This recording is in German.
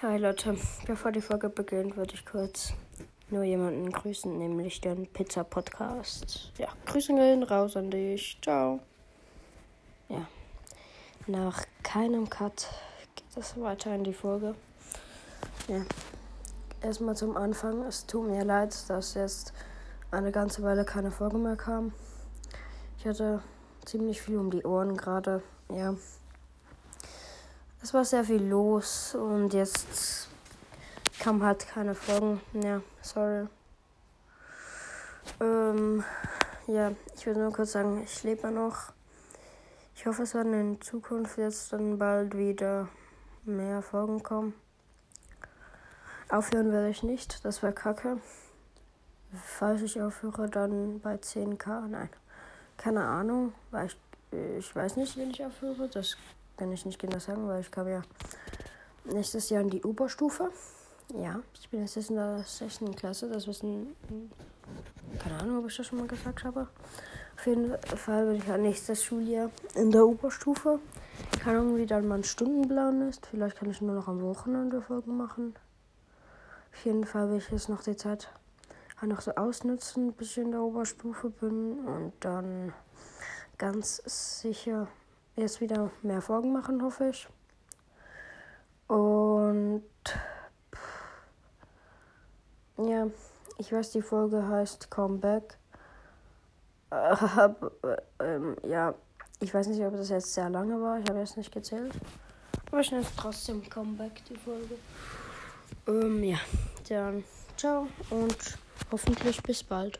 Hi Leute, bevor die Folge beginnt, würde ich kurz nur jemanden grüßen, nämlich den Pizza Podcast. Ja, Grüße gehen raus an dich. Ciao. Ja, nach keinem Cut geht es weiter in die Folge. Ja, erstmal zum Anfang. Es tut mir leid, dass jetzt eine ganze Weile keine Folge mehr kam. Ich hatte ziemlich viel um die Ohren gerade. Ja. Es war sehr viel los und jetzt kam halt keine Folgen. Ja, sorry. Ähm, ja, ich würde nur kurz sagen, ich lebe noch. Ich hoffe, es werden in Zukunft jetzt dann bald wieder mehr Folgen kommen. Aufhören werde ich nicht, das wäre kacke. Falls ich aufhöre, dann bei 10k. Nein, keine Ahnung, weil ich, ich weiß nicht, wenn ich aufhöre. Das kann ich nicht genau sagen, weil ich komme ja nächstes Jahr in die Oberstufe. Ja, ich bin jetzt in der 6. Klasse. Das wissen, keine Ahnung, ob ich das schon mal gesagt habe. Auf jeden Fall bin ich ja nächstes Schuljahr in der Oberstufe. Keine Ahnung, wie dann mein Stundenplan ist. Vielleicht kann ich nur noch am Wochenende Folgen machen. Auf jeden Fall will ich jetzt noch die Zeit noch so ausnutzen, bis ich in der Oberstufe bin und dann ganz sicher jetzt wieder mehr Folgen machen, hoffe ich. Und ja, ich weiß, die Folge heißt Comeback. Äh, ähm, ja, ich weiß nicht, ob das jetzt sehr lange war. Ich habe jetzt nicht gezählt. Aber ich nenne es trotzdem Comeback, die Folge. Ähm, ja, dann ciao und hoffentlich bis bald.